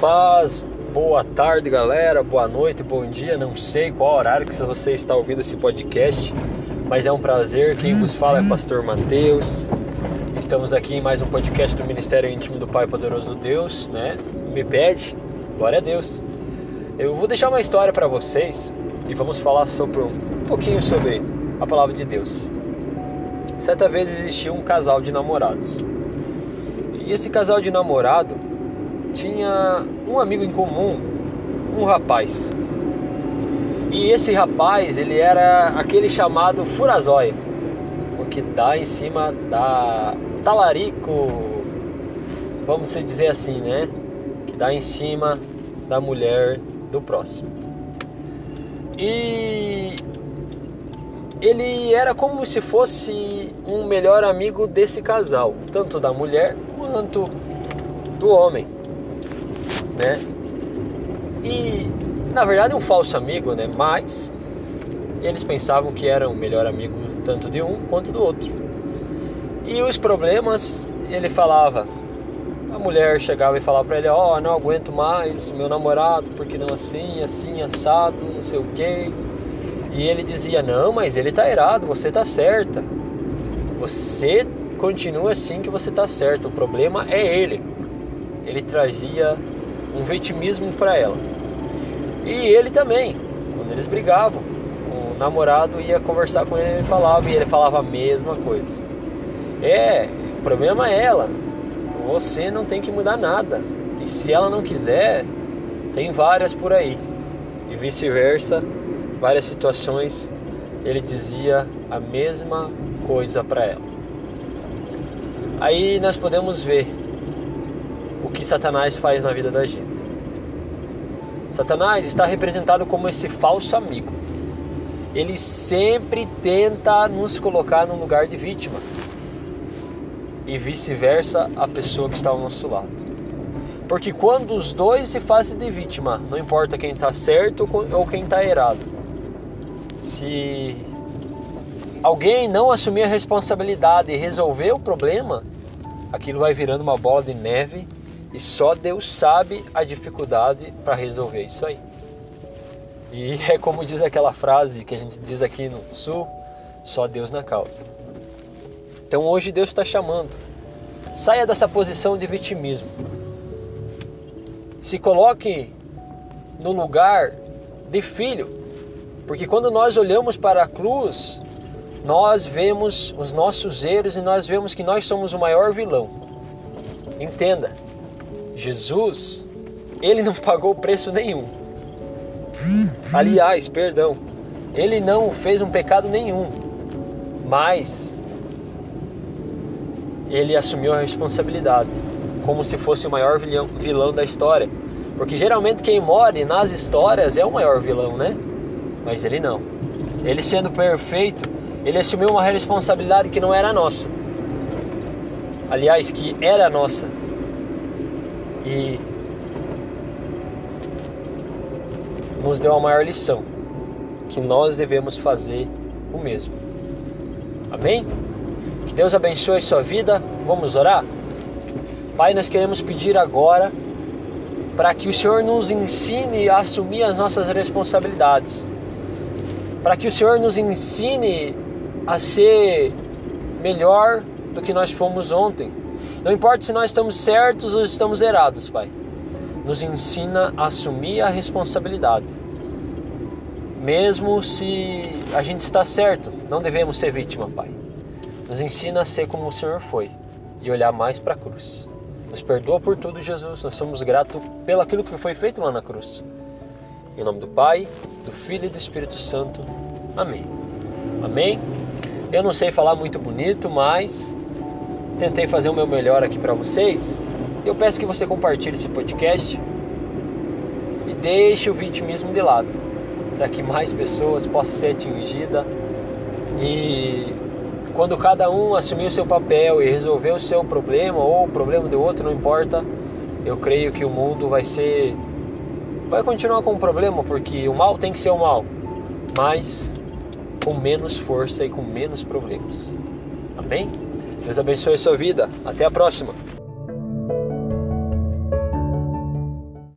paz, boa tarde galera, boa noite, bom dia, não sei qual horário que você está ouvindo esse podcast, mas é um prazer, quem vos fala é Pastor Mateus, estamos aqui em mais um podcast do Ministério Íntimo do Pai Poderoso Deus, né, me pede, glória a Deus. Eu vou deixar uma história para vocês e vamos falar sobre um pouquinho sobre a palavra de Deus. Certa vez existia um casal de namorados. E esse casal de namorado tinha um amigo em comum, um rapaz. E esse rapaz, ele era aquele chamado furazóia, o que dá em cima da talarico, vamos dizer assim, né? Que dá em cima da mulher do próximo. E ele era como se fosse um melhor amigo desse casal, tanto da mulher quanto do homem né? E na verdade um falso amigo, né? Mas eles pensavam que eram o melhor amigo tanto de um quanto do outro. E os problemas, ele falava. A mulher chegava e falava para ele: Ó, oh, não aguento mais meu namorado, porque não assim, assim, assado, não sei o quê. E ele dizia: Não, mas ele tá errado, você tá certa. Você continua assim que você tá certo. O problema é ele. Ele trazia um vitimismo para ela. E ele também, quando eles brigavam, o namorado ia conversar com ele e falava, e ele falava a mesma coisa. É, o problema é ela. Você não tem que mudar nada. E se ela não quiser, tem várias por aí. E vice-versa, várias situações ele dizia a mesma coisa para ela. Aí nós podemos ver o que Satanás faz na vida da gente. Satanás está representado como esse falso amigo. Ele sempre tenta nos colocar no lugar de vítima. E vice-versa a pessoa que está ao nosso lado. Porque quando os dois se fazem de vítima, não importa quem está certo ou quem está errado. Se alguém não assumir a responsabilidade e resolver o problema, aquilo vai virando uma bola de neve e só Deus sabe a dificuldade para resolver isso aí. E é como diz aquela frase que a gente diz aqui no Sul: só Deus na causa. Então hoje Deus está chamando. Saia dessa posição de vitimismo. Se coloque no lugar de filho. Porque quando nós olhamos para a cruz, nós vemos os nossos erros e nós vemos que nós somos o maior vilão. Entenda, Jesus, ele não pagou preço nenhum. Aliás, perdão, ele não fez um pecado nenhum, mas ele assumiu a responsabilidade, como se fosse o maior vilão, vilão da história. Porque geralmente quem morre nas histórias é o maior vilão, né? Mas ele não. Ele sendo perfeito, ele assumiu uma responsabilidade que não era nossa. Aliás, que era nossa e nos deu a maior lição que nós devemos fazer o mesmo. Amém? Que Deus abençoe sua vida. Vamos orar? Pai, nós queremos pedir agora para que o Senhor nos ensine a assumir as nossas responsabilidades. Para que o Senhor nos ensine a ser melhor do que nós fomos ontem não importa se nós estamos certos ou estamos errados, Pai. Nos ensina a assumir a responsabilidade. Mesmo se a gente está certo, não devemos ser vítima, Pai. Nos ensina a ser como o Senhor foi e olhar mais para a cruz. Nos perdoa por tudo, Jesus. Nós somos gratos pelo aquilo que foi feito lá na cruz. Em nome do Pai, do Filho e do Espírito Santo. Amém. Amém. Eu não sei falar muito bonito, mas tentei fazer o meu melhor aqui para vocês. Eu peço que você compartilhe esse podcast e deixe o vitimismo de lado, para que mais pessoas possam ser atingidas e quando cada um assumir o seu papel e resolver o seu problema ou o problema do outro, não importa, eu creio que o mundo vai ser vai continuar com o problema, porque o mal tem que ser o mal, mas com menos força e com menos problemas. Amém? Deus abençoe a sua vida. Até a próxima.